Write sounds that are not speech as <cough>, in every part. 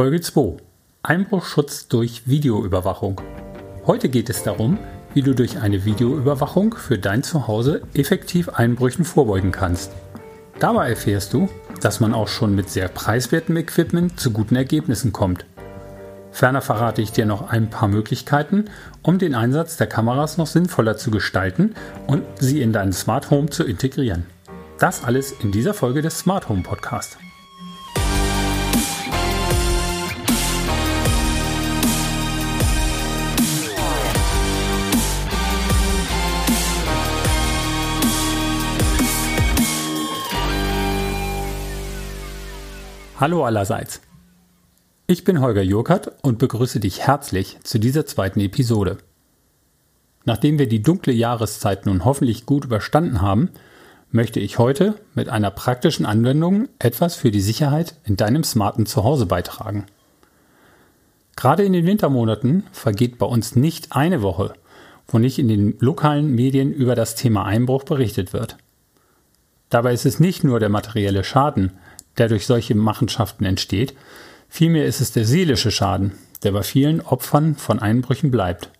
Folge 2. Einbruchschutz durch Videoüberwachung. Heute geht es darum, wie du durch eine Videoüberwachung für dein Zuhause effektiv Einbrüchen vorbeugen kannst. Dabei erfährst du, dass man auch schon mit sehr preiswertem Equipment zu guten Ergebnissen kommt. Ferner verrate ich dir noch ein paar Möglichkeiten, um den Einsatz der Kameras noch sinnvoller zu gestalten und sie in dein Smart Home zu integrieren. Das alles in dieser Folge des Smart Home Podcast. Hallo allerseits. Ich bin Holger Jurkert und begrüße dich herzlich zu dieser zweiten Episode. Nachdem wir die dunkle Jahreszeit nun hoffentlich gut überstanden haben, möchte ich heute mit einer praktischen Anwendung etwas für die Sicherheit in deinem smarten Zuhause beitragen. Gerade in den Wintermonaten vergeht bei uns nicht eine Woche, wo nicht in den lokalen Medien über das Thema Einbruch berichtet wird. Dabei ist es nicht nur der materielle Schaden, der durch solche Machenschaften entsteht, vielmehr ist es der seelische Schaden, der bei vielen Opfern von Einbrüchen bleibt.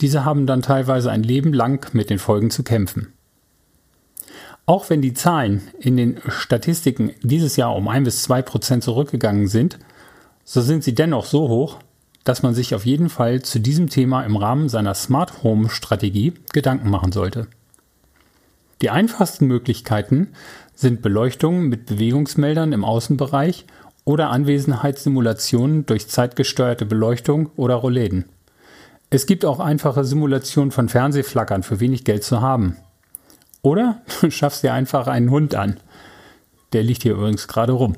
Diese haben dann teilweise ein Leben lang mit den Folgen zu kämpfen. Auch wenn die Zahlen in den Statistiken dieses Jahr um ein bis zwei Prozent zurückgegangen sind, so sind sie dennoch so hoch, dass man sich auf jeden Fall zu diesem Thema im Rahmen seiner Smart Home Strategie Gedanken machen sollte. Die einfachsten Möglichkeiten sind Beleuchtung mit Bewegungsmeldern im Außenbereich oder Anwesenheitssimulationen durch zeitgesteuerte Beleuchtung oder Rollläden. Es gibt auch einfache Simulationen von Fernsehflackern für wenig Geld zu haben. Oder du <laughs> schaffst dir einfach einen Hund an. Der liegt hier übrigens gerade rum.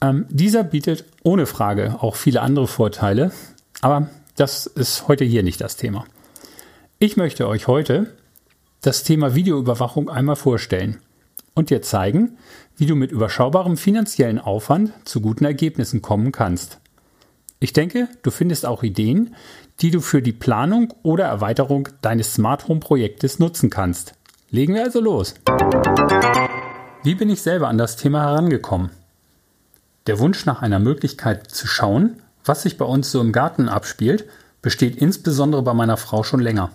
Ähm, dieser bietet ohne Frage auch viele andere Vorteile, aber das ist heute hier nicht das Thema. Ich möchte euch heute das Thema Videoüberwachung einmal vorstellen und dir zeigen, wie du mit überschaubarem finanziellen Aufwand zu guten Ergebnissen kommen kannst. Ich denke, du findest auch Ideen, die du für die Planung oder Erweiterung deines Smart Home Projektes nutzen kannst. Legen wir also los. Wie bin ich selber an das Thema herangekommen? Der Wunsch nach einer Möglichkeit zu schauen, was sich bei uns so im Garten abspielt, besteht insbesondere bei meiner Frau schon länger.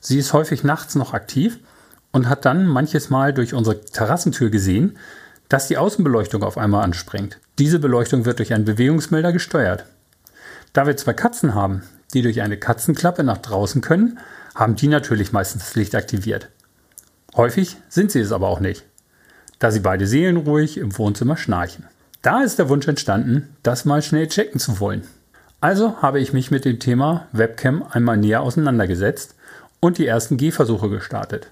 Sie ist häufig nachts noch aktiv und hat dann manches Mal durch unsere Terrassentür gesehen, dass die Außenbeleuchtung auf einmal anspringt. Diese Beleuchtung wird durch einen Bewegungsmelder gesteuert. Da wir zwei Katzen haben, die durch eine Katzenklappe nach draußen können, haben die natürlich meistens das Licht aktiviert. Häufig sind sie es aber auch nicht, da sie beide seelenruhig im Wohnzimmer schnarchen. Da ist der Wunsch entstanden, das mal schnell checken zu wollen. Also habe ich mich mit dem Thema Webcam einmal näher auseinandergesetzt und die ersten Gehversuche gestartet.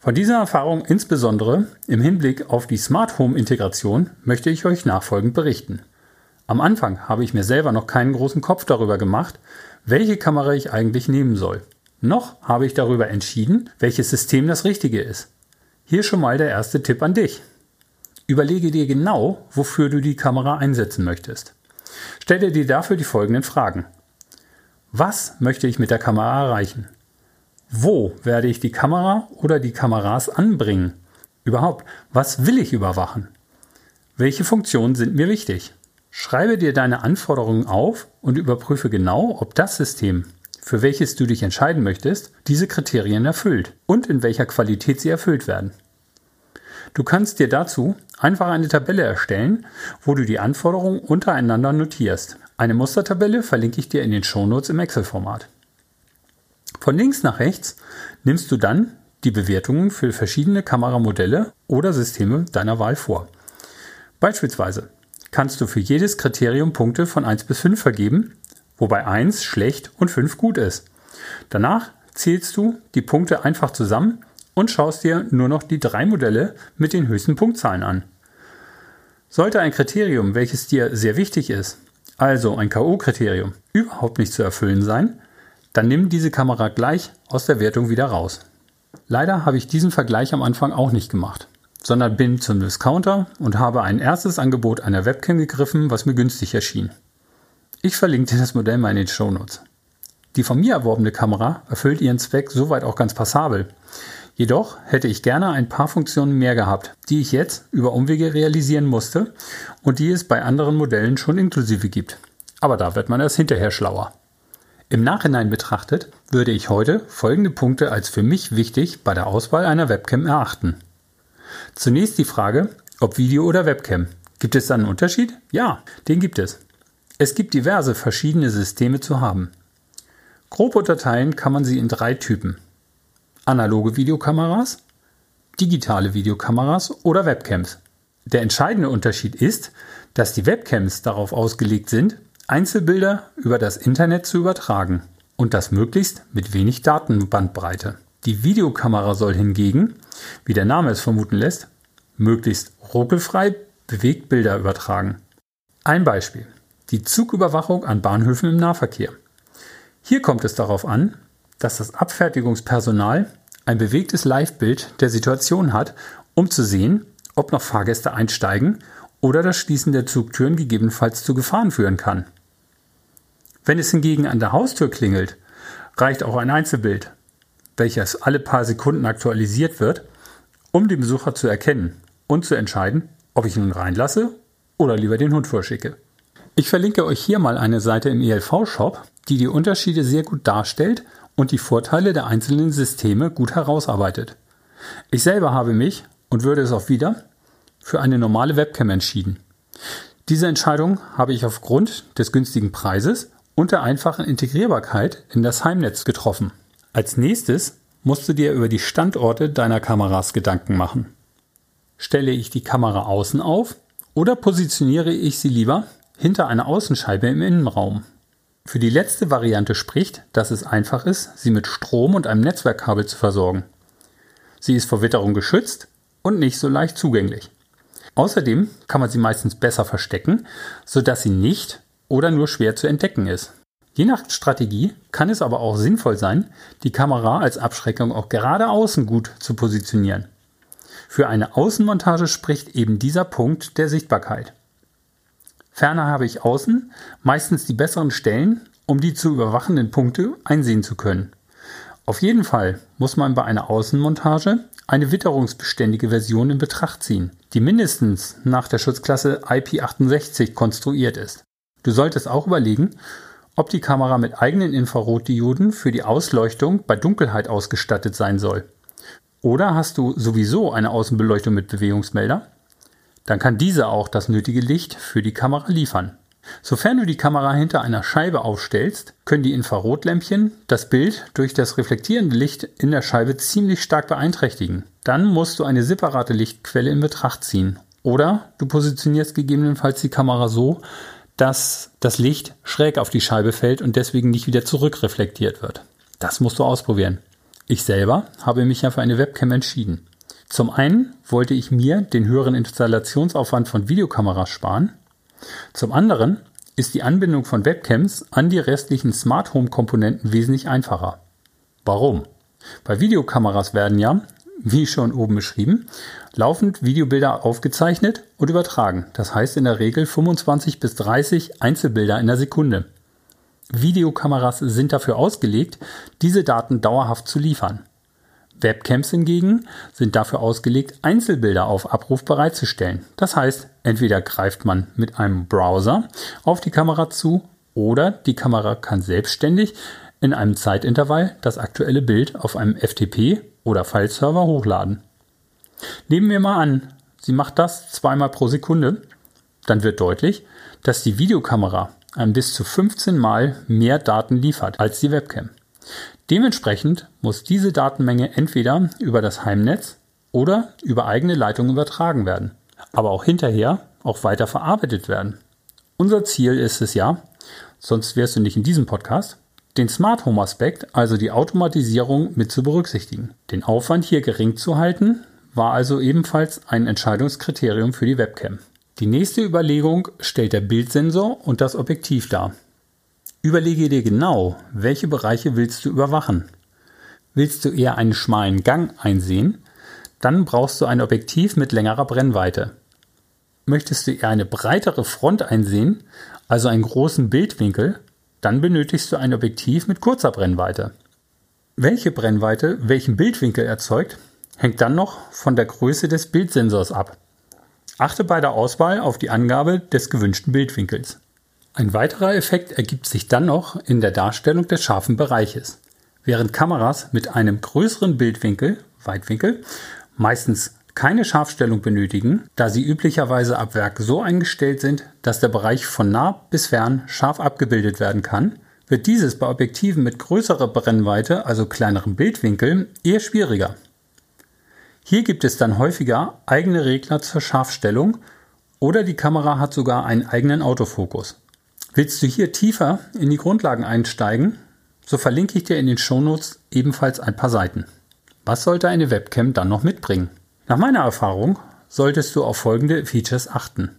Von dieser Erfahrung insbesondere im Hinblick auf die Smart Home Integration möchte ich euch nachfolgend berichten. Am Anfang habe ich mir selber noch keinen großen Kopf darüber gemacht, welche Kamera ich eigentlich nehmen soll. Noch habe ich darüber entschieden, welches System das richtige ist. Hier schon mal der erste Tipp an dich. Überlege dir genau, wofür du die Kamera einsetzen möchtest. Stelle dir dafür die folgenden Fragen. Was möchte ich mit der Kamera erreichen? Wo werde ich die Kamera oder die Kameras anbringen? Überhaupt, was will ich überwachen? Welche Funktionen sind mir wichtig? Schreibe dir deine Anforderungen auf und überprüfe genau, ob das System, für welches du dich entscheiden möchtest, diese Kriterien erfüllt und in welcher Qualität sie erfüllt werden. Du kannst dir dazu einfach eine Tabelle erstellen, wo du die Anforderungen untereinander notierst. Eine Mustertabelle verlinke ich dir in den Shownotes im Excel-Format. Von links nach rechts nimmst du dann die Bewertungen für verschiedene Kameramodelle oder Systeme deiner Wahl vor. Beispielsweise kannst du für jedes Kriterium Punkte von 1 bis 5 vergeben, wobei 1 schlecht und 5 gut ist. Danach zählst du die Punkte einfach zusammen und schaust dir nur noch die drei Modelle mit den höchsten Punktzahlen an. Sollte ein Kriterium, welches dir sehr wichtig ist, also ein KO-Kriterium, überhaupt nicht zu erfüllen sein, dann nimm diese Kamera gleich aus der Wertung wieder raus. Leider habe ich diesen Vergleich am Anfang auch nicht gemacht, sondern bin zum Discounter und habe ein erstes Angebot einer Webcam gegriffen, was mir günstig erschien. Ich verlinke dir das Modell mal in den Shownotes. Die von mir erworbene Kamera erfüllt ihren Zweck soweit auch ganz passabel. Jedoch hätte ich gerne ein paar Funktionen mehr gehabt, die ich jetzt über Umwege realisieren musste und die es bei anderen Modellen schon inklusive gibt. Aber da wird man erst hinterher schlauer. Im Nachhinein betrachtet würde ich heute folgende Punkte als für mich wichtig bei der Auswahl einer Webcam erachten. Zunächst die Frage, ob Video oder Webcam. Gibt es da einen Unterschied? Ja, den gibt es. Es gibt diverse verschiedene Systeme zu haben. Grob unterteilen kann man sie in drei Typen. Analoge Videokameras, digitale Videokameras oder Webcams. Der entscheidende Unterschied ist, dass die Webcams darauf ausgelegt sind, Einzelbilder über das Internet zu übertragen und das möglichst mit wenig Datenbandbreite. Die Videokamera soll hingegen, wie der Name es vermuten lässt, möglichst ruckelfrei bewegt Bilder übertragen. Ein Beispiel. Die Zugüberwachung an Bahnhöfen im Nahverkehr. Hier kommt es darauf an, dass das Abfertigungspersonal ein bewegtes Livebild der Situation hat, um zu sehen, ob noch Fahrgäste einsteigen oder das Schließen der Zugtüren gegebenenfalls zu Gefahren führen kann. Wenn es hingegen an der Haustür klingelt, reicht auch ein Einzelbild, welches alle paar Sekunden aktualisiert wird, um den Besucher zu erkennen und zu entscheiden, ob ich ihn reinlasse oder lieber den Hund vorschicke. Ich verlinke euch hier mal eine Seite im ELV-Shop, die die Unterschiede sehr gut darstellt und die Vorteile der einzelnen Systeme gut herausarbeitet. Ich selber habe mich, und würde es auch wieder, für eine normale Webcam entschieden. Diese Entscheidung habe ich aufgrund des günstigen Preises und der einfachen Integrierbarkeit in das Heimnetz getroffen. Als nächstes musst du dir über die Standorte deiner Kameras Gedanken machen. Stelle ich die Kamera außen auf oder positioniere ich sie lieber hinter einer Außenscheibe im Innenraum? Für die letzte Variante spricht, dass es einfach ist, sie mit Strom und einem Netzwerkkabel zu versorgen. Sie ist vor Witterung geschützt und nicht so leicht zugänglich. Außerdem kann man sie meistens besser verstecken, sodass sie nicht oder nur schwer zu entdecken ist. Je nach Strategie kann es aber auch sinnvoll sein, die Kamera als Abschreckung auch gerade außen gut zu positionieren. Für eine Außenmontage spricht eben dieser Punkt der Sichtbarkeit. Ferner habe ich außen meistens die besseren Stellen, um die zu überwachenden Punkte einsehen zu können. Auf jeden Fall muss man bei einer Außenmontage eine witterungsbeständige Version in Betracht ziehen, die mindestens nach der Schutzklasse IP68 konstruiert ist. Du solltest auch überlegen, ob die Kamera mit eigenen Infrarotdioden für die Ausleuchtung bei Dunkelheit ausgestattet sein soll. Oder hast du sowieso eine Außenbeleuchtung mit Bewegungsmelder? Dann kann diese auch das nötige Licht für die Kamera liefern. Sofern du die Kamera hinter einer Scheibe aufstellst, können die Infrarotlämpchen das Bild durch das reflektierende Licht in der Scheibe ziemlich stark beeinträchtigen. Dann musst du eine separate Lichtquelle in Betracht ziehen. Oder du positionierst gegebenenfalls die Kamera so, dass das Licht schräg auf die Scheibe fällt und deswegen nicht wieder zurückreflektiert wird. Das musst du ausprobieren. Ich selber habe mich ja für eine Webcam entschieden. Zum einen wollte ich mir den höheren Installationsaufwand von Videokameras sparen. Zum anderen ist die Anbindung von Webcams an die restlichen Smart Home Komponenten wesentlich einfacher. Warum? Bei Videokameras werden ja, wie schon oben beschrieben, laufend Videobilder aufgezeichnet und übertragen. Das heißt in der Regel 25 bis 30 Einzelbilder in der Sekunde. Videokameras sind dafür ausgelegt, diese Daten dauerhaft zu liefern. Webcams hingegen sind dafür ausgelegt, Einzelbilder auf Abruf bereitzustellen. Das heißt, entweder greift man mit einem Browser auf die Kamera zu oder die Kamera kann selbstständig in einem Zeitintervall das aktuelle Bild auf einem FTP oder Fileserver hochladen. Nehmen wir mal an, sie macht das zweimal pro Sekunde, dann wird deutlich, dass die Videokamera ein bis zu 15 Mal mehr Daten liefert als die Webcam. Dementsprechend muss diese Datenmenge entweder über das Heimnetz oder über eigene Leitungen übertragen werden, aber auch hinterher auch weiter verarbeitet werden. Unser Ziel ist es ja, sonst wärst du nicht in diesem Podcast, den Smart Home Aspekt, also die Automatisierung mit zu berücksichtigen. Den Aufwand hier gering zu halten, war also ebenfalls ein Entscheidungskriterium für die Webcam. Die nächste Überlegung stellt der Bildsensor und das Objektiv dar. Überlege dir genau, welche Bereiche willst du überwachen. Willst du eher einen schmalen Gang einsehen, dann brauchst du ein Objektiv mit längerer Brennweite. Möchtest du eher eine breitere Front einsehen, also einen großen Bildwinkel, dann benötigst du ein Objektiv mit kurzer Brennweite. Welche Brennweite welchen Bildwinkel erzeugt, hängt dann noch von der Größe des Bildsensors ab. Achte bei der Auswahl auf die Angabe des gewünschten Bildwinkels. Ein weiterer Effekt ergibt sich dann noch in der Darstellung des scharfen Bereiches. Während Kameras mit einem größeren Bildwinkel, Weitwinkel, meistens keine Scharfstellung benötigen, da sie üblicherweise ab Werk so eingestellt sind, dass der Bereich von nah bis fern scharf abgebildet werden kann, wird dieses bei Objektiven mit größerer Brennweite, also kleinerem Bildwinkel, eher schwieriger. Hier gibt es dann häufiger eigene Regler zur Scharfstellung oder die Kamera hat sogar einen eigenen Autofokus. Willst du hier tiefer in die Grundlagen einsteigen, so verlinke ich dir in den Shownotes ebenfalls ein paar Seiten. Was sollte eine Webcam dann noch mitbringen? Nach meiner Erfahrung solltest du auf folgende Features achten.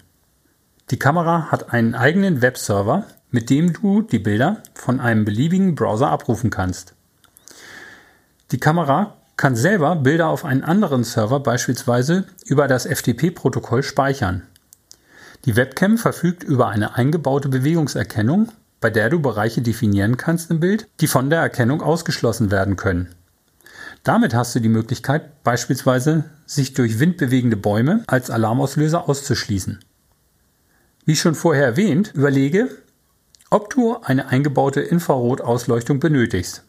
Die Kamera hat einen eigenen Webserver, mit dem du die Bilder von einem beliebigen Browser abrufen kannst. Die Kamera kann selber Bilder auf einen anderen Server beispielsweise über das FTP-Protokoll speichern. Die Webcam verfügt über eine eingebaute Bewegungserkennung, bei der du Bereiche definieren kannst im Bild, die von der Erkennung ausgeschlossen werden können. Damit hast du die Möglichkeit, beispielsweise sich durch Wind bewegende Bäume als Alarmauslöser auszuschließen. Wie schon vorher erwähnt, überlege, ob du eine eingebaute Infrarotausleuchtung benötigst.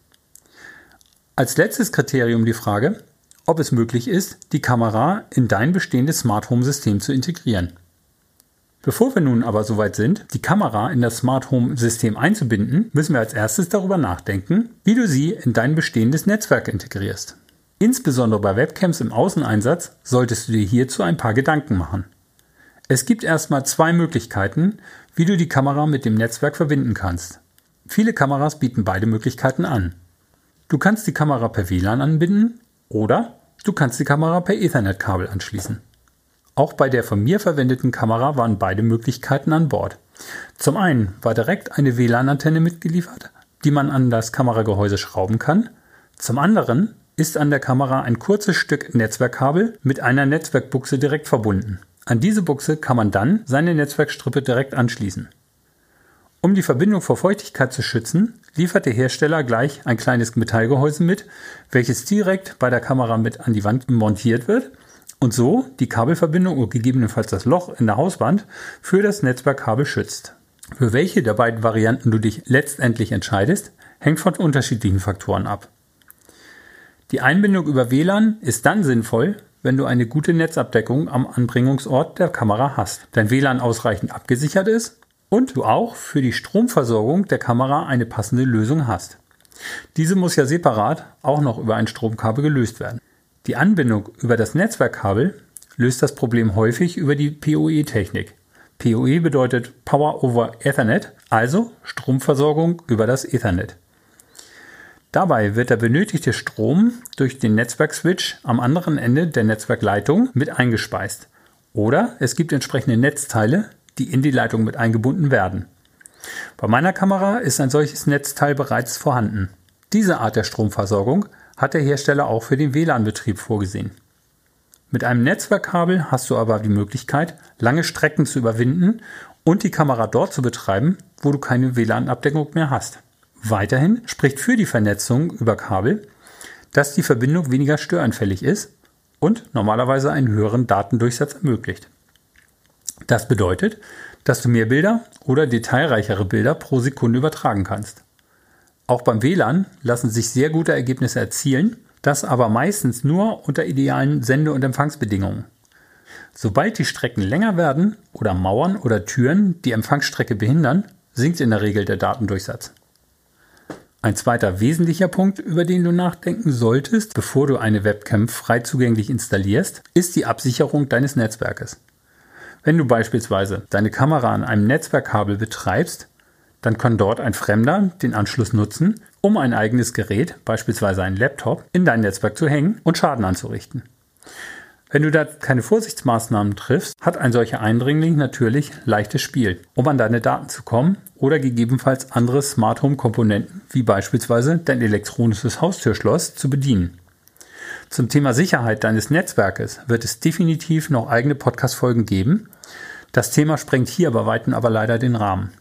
Als letztes Kriterium die Frage, ob es möglich ist, die Kamera in dein bestehendes Smart Home System zu integrieren. Bevor wir nun aber soweit sind, die Kamera in das Smart Home System einzubinden, müssen wir als erstes darüber nachdenken, wie du sie in dein bestehendes Netzwerk integrierst. Insbesondere bei Webcams im Außeneinsatz solltest du dir hierzu ein paar Gedanken machen. Es gibt erstmal zwei Möglichkeiten, wie du die Kamera mit dem Netzwerk verbinden kannst. Viele Kameras bieten beide Möglichkeiten an. Du kannst die Kamera per WLAN anbinden oder du kannst die Kamera per Ethernet-Kabel anschließen. Auch bei der von mir verwendeten Kamera waren beide Möglichkeiten an Bord. Zum einen war direkt eine WLAN-Antenne mitgeliefert, die man an das Kameragehäuse schrauben kann. Zum anderen ist an der Kamera ein kurzes Stück Netzwerkkabel mit einer Netzwerkbuchse direkt verbunden. An diese Buchse kann man dann seine Netzwerkstrippe direkt anschließen. Um die Verbindung vor Feuchtigkeit zu schützen, liefert der Hersteller gleich ein kleines Metallgehäuse mit, welches direkt bei der Kamera mit an die Wand montiert wird und so die Kabelverbindung und gegebenenfalls das Loch in der Hauswand für das Netzwerkkabel schützt. Für welche der beiden Varianten du dich letztendlich entscheidest, hängt von unterschiedlichen Faktoren ab. Die Einbindung über WLAN ist dann sinnvoll, wenn du eine gute Netzabdeckung am Anbringungsort der Kamera hast, dein WLAN ausreichend abgesichert ist und du auch für die Stromversorgung der Kamera eine passende Lösung hast. Diese muss ja separat auch noch über ein Stromkabel gelöst werden. Die Anbindung über das Netzwerkkabel löst das Problem häufig über die PoE-Technik. PoE bedeutet Power over Ethernet, also Stromversorgung über das Ethernet. Dabei wird der benötigte Strom durch den Netzwerkswitch am anderen Ende der Netzwerkleitung mit eingespeist. Oder es gibt entsprechende Netzteile, die in die Leitung mit eingebunden werden. Bei meiner Kamera ist ein solches Netzteil bereits vorhanden. Diese Art der Stromversorgung hat der Hersteller auch für den WLAN-Betrieb vorgesehen. Mit einem Netzwerkkabel hast du aber die Möglichkeit, lange Strecken zu überwinden und die Kamera dort zu betreiben, wo du keine WLAN-Abdeckung mehr hast. Weiterhin spricht für die Vernetzung über Kabel, dass die Verbindung weniger störanfällig ist und normalerweise einen höheren Datendurchsatz ermöglicht. Das bedeutet, dass du mehr Bilder oder detailreichere Bilder pro Sekunde übertragen kannst. Auch beim WLAN lassen sich sehr gute Ergebnisse erzielen, das aber meistens nur unter idealen Sende- und Empfangsbedingungen. Sobald die Strecken länger werden oder Mauern oder Türen die Empfangsstrecke behindern, sinkt in der Regel der Datendurchsatz. Ein zweiter wesentlicher Punkt, über den du nachdenken solltest, bevor du eine Webcam frei zugänglich installierst, ist die Absicherung deines Netzwerkes. Wenn du beispielsweise deine Kamera an einem Netzwerkkabel betreibst, dann kann dort ein Fremder den Anschluss nutzen, um ein eigenes Gerät, beispielsweise einen Laptop, in dein Netzwerk zu hängen und Schaden anzurichten. Wenn du da keine Vorsichtsmaßnahmen triffst, hat ein solcher Eindringling natürlich leichtes Spiel, um an deine Daten zu kommen oder gegebenenfalls andere Smart Home Komponenten, wie beispielsweise dein elektronisches Haustürschloss, zu bedienen. Zum Thema Sicherheit deines Netzwerkes wird es definitiv noch eigene Podcast-Folgen geben. Das Thema sprengt hier bei Weitem aber leider den Rahmen.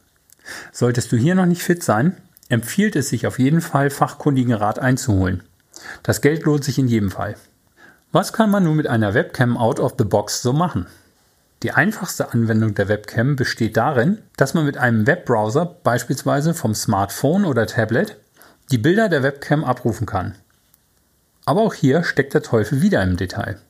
Solltest du hier noch nicht fit sein, empfiehlt es sich auf jeden Fall, fachkundigen Rat einzuholen. Das Geld lohnt sich in jedem Fall. Was kann man nun mit einer Webcam out of the box so machen? Die einfachste Anwendung der Webcam besteht darin, dass man mit einem Webbrowser, beispielsweise vom Smartphone oder Tablet, die Bilder der Webcam abrufen kann. Aber auch hier steckt der Teufel wieder im Detail.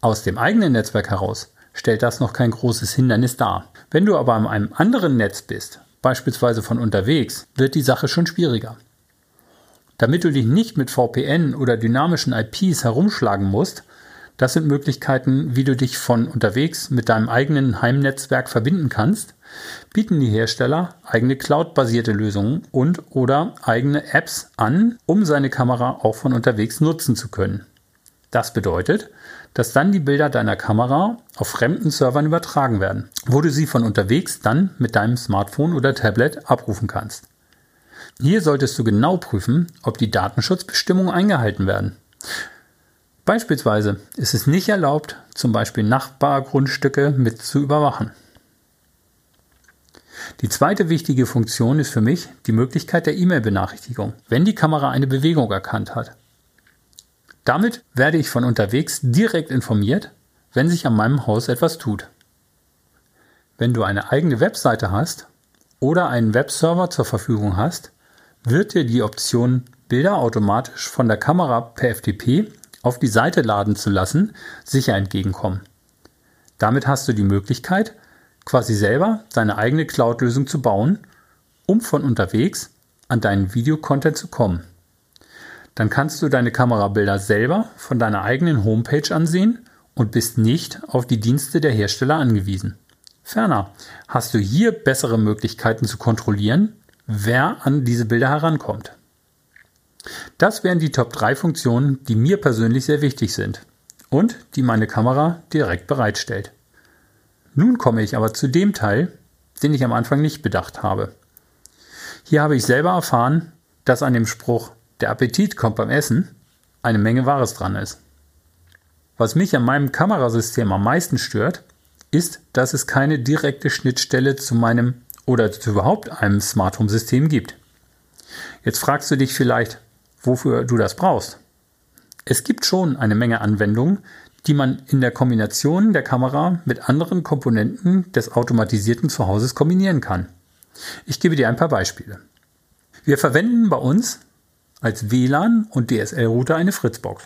Aus dem eigenen Netzwerk heraus stellt das noch kein großes Hindernis dar. Wenn du aber an einem anderen Netz bist, beispielsweise von unterwegs, wird die Sache schon schwieriger. Damit du dich nicht mit VPN oder dynamischen IPs herumschlagen musst, das sind Möglichkeiten, wie du dich von unterwegs mit deinem eigenen Heimnetzwerk verbinden kannst, bieten die Hersteller eigene Cloud-basierte Lösungen und oder eigene Apps an, um seine Kamera auch von unterwegs nutzen zu können. Das bedeutet, dass dann die Bilder deiner Kamera auf fremden Servern übertragen werden, wo du sie von unterwegs dann mit deinem Smartphone oder Tablet abrufen kannst. Hier solltest du genau prüfen, ob die Datenschutzbestimmungen eingehalten werden. Beispielsweise ist es nicht erlaubt, zum Beispiel Nachbargrundstücke mit zu überwachen. Die zweite wichtige Funktion ist für mich die Möglichkeit der E-Mail-Benachrichtigung, wenn die Kamera eine Bewegung erkannt hat. Damit werde ich von unterwegs direkt informiert, wenn sich an meinem Haus etwas tut. Wenn du eine eigene Webseite hast oder einen Webserver zur Verfügung hast, wird dir die Option Bilder automatisch von der Kamera per FTP auf die Seite laden zu lassen, sicher entgegenkommen. Damit hast du die Möglichkeit, quasi selber deine eigene Cloud-Lösung zu bauen, um von unterwegs an deinen Videocontent zu kommen. Dann kannst du deine Kamerabilder selber von deiner eigenen Homepage ansehen und bist nicht auf die Dienste der Hersteller angewiesen. Ferner hast du hier bessere Möglichkeiten zu kontrollieren, wer an diese Bilder herankommt. Das wären die Top 3 Funktionen, die mir persönlich sehr wichtig sind und die meine Kamera direkt bereitstellt. Nun komme ich aber zu dem Teil, den ich am Anfang nicht bedacht habe. Hier habe ich selber erfahren, dass an dem Spruch der Appetit kommt beim Essen eine Menge Wahres dran ist. Was mich an meinem Kamerasystem am meisten stört, ist, dass es keine direkte Schnittstelle zu meinem oder zu überhaupt einem Smart Home System gibt. Jetzt fragst du dich vielleicht, wofür du das brauchst. Es gibt schon eine Menge Anwendungen, die man in der Kombination der Kamera mit anderen Komponenten des automatisierten Zuhauses kombinieren kann. Ich gebe dir ein paar Beispiele. Wir verwenden bei uns als WLAN und DSL-Router eine Fritzbox.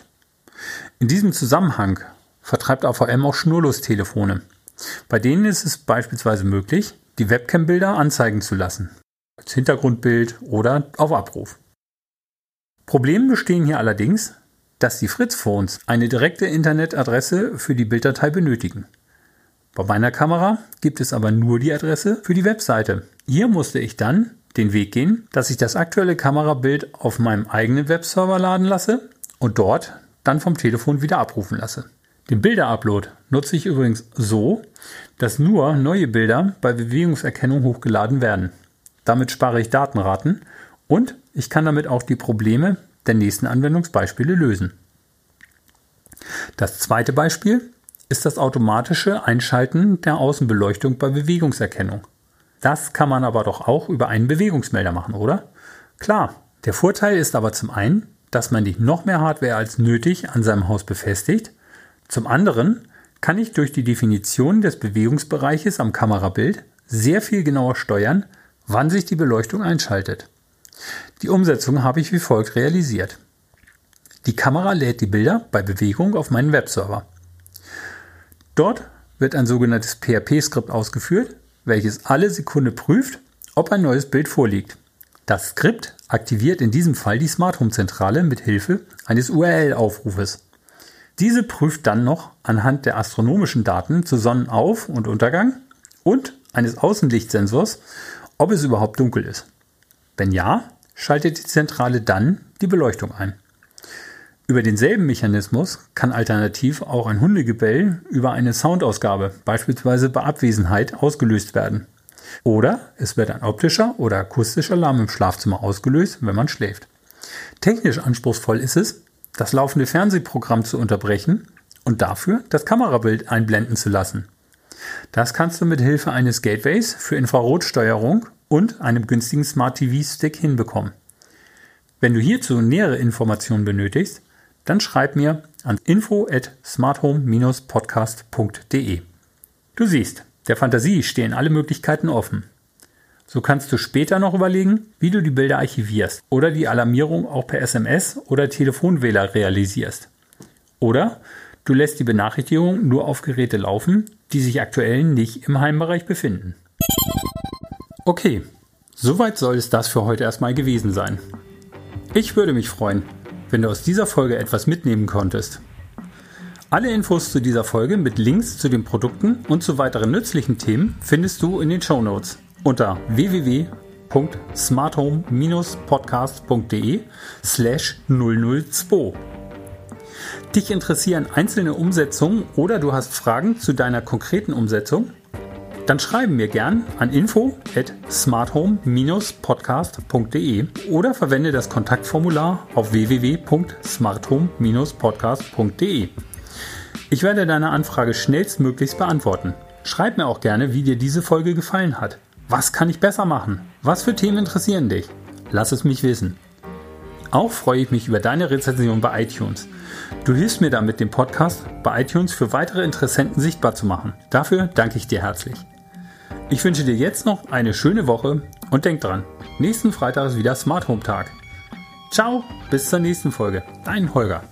In diesem Zusammenhang vertreibt AVM auch Schnurlostelefone. Bei denen ist es beispielsweise möglich, die Webcam-Bilder anzeigen zu lassen. Als Hintergrundbild oder auf Abruf. Problem bestehen hier allerdings, dass die Fritz-Phones eine direkte Internetadresse für die Bilddatei benötigen. Bei meiner Kamera gibt es aber nur die Adresse für die Webseite. Hier musste ich dann den Weg gehen, dass ich das aktuelle Kamerabild auf meinem eigenen Webserver laden lasse und dort dann vom Telefon wieder abrufen lasse. Den Bilderupload nutze ich übrigens so, dass nur neue Bilder bei Bewegungserkennung hochgeladen werden. Damit spare ich Datenraten und ich kann damit auch die Probleme der nächsten Anwendungsbeispiele lösen. Das zweite Beispiel ist das automatische Einschalten der Außenbeleuchtung bei Bewegungserkennung. Das kann man aber doch auch über einen Bewegungsmelder machen, oder? Klar, der Vorteil ist aber zum einen, dass man nicht noch mehr Hardware als nötig an seinem Haus befestigt. Zum anderen kann ich durch die Definition des Bewegungsbereiches am Kamerabild sehr viel genauer steuern, wann sich die Beleuchtung einschaltet. Die Umsetzung habe ich wie folgt realisiert. Die Kamera lädt die Bilder bei Bewegung auf meinen Webserver. Dort wird ein sogenanntes PHP-Skript ausgeführt, welches alle Sekunde prüft, ob ein neues Bild vorliegt. Das Skript aktiviert in diesem Fall die Smart Home Zentrale mit Hilfe eines URL-Aufrufes. Diese prüft dann noch anhand der astronomischen Daten zu Sonnenauf- und Untergang und eines Außenlichtsensors, ob es überhaupt dunkel ist. Wenn ja, schaltet die Zentrale dann die Beleuchtung ein. Über denselben Mechanismus kann alternativ auch ein Hundegebell über eine Soundausgabe, beispielsweise bei Abwesenheit, ausgelöst werden. Oder es wird ein optischer oder akustischer Alarm im Schlafzimmer ausgelöst, wenn man schläft. Technisch anspruchsvoll ist es, das laufende Fernsehprogramm zu unterbrechen und dafür das Kamerabild einblenden zu lassen. Das kannst du mit Hilfe eines Gateways für Infrarotsteuerung und einem günstigen Smart TV Stick hinbekommen. Wenn du hierzu nähere Informationen benötigst, dann schreib mir an info at smarthome-podcast.de. Du siehst, der Fantasie stehen alle Möglichkeiten offen. So kannst du später noch überlegen, wie du die Bilder archivierst oder die Alarmierung auch per SMS oder Telefonwähler realisierst. Oder du lässt die Benachrichtigung nur auf Geräte laufen, die sich aktuell nicht im Heimbereich befinden. Okay, soweit soll es das für heute erstmal gewesen sein. Ich würde mich freuen, wenn du aus dieser Folge etwas mitnehmen konntest. Alle Infos zu dieser Folge mit Links zu den Produkten und zu weiteren nützlichen Themen findest du in den Show Notes unter www.smarthome-podcast.de slash 002. Dich interessieren einzelne Umsetzungen oder du hast Fragen zu deiner konkreten Umsetzung? Dann schreiben mir gern an info at smarthome-podcast.de oder verwende das Kontaktformular auf www.smarthome-podcast.de. Ich werde deine Anfrage schnellstmöglichst beantworten. Schreib mir auch gerne, wie dir diese Folge gefallen hat. Was kann ich besser machen? Was für Themen interessieren dich? Lass es mich wissen. Auch freue ich mich über deine Rezension bei iTunes. Du hilfst mir damit, den Podcast bei iTunes für weitere Interessenten sichtbar zu machen. Dafür danke ich dir herzlich. Ich wünsche dir jetzt noch eine schöne Woche und denk dran, nächsten Freitag ist wieder Smart Home Tag. Ciao, bis zur nächsten Folge. Dein Holger.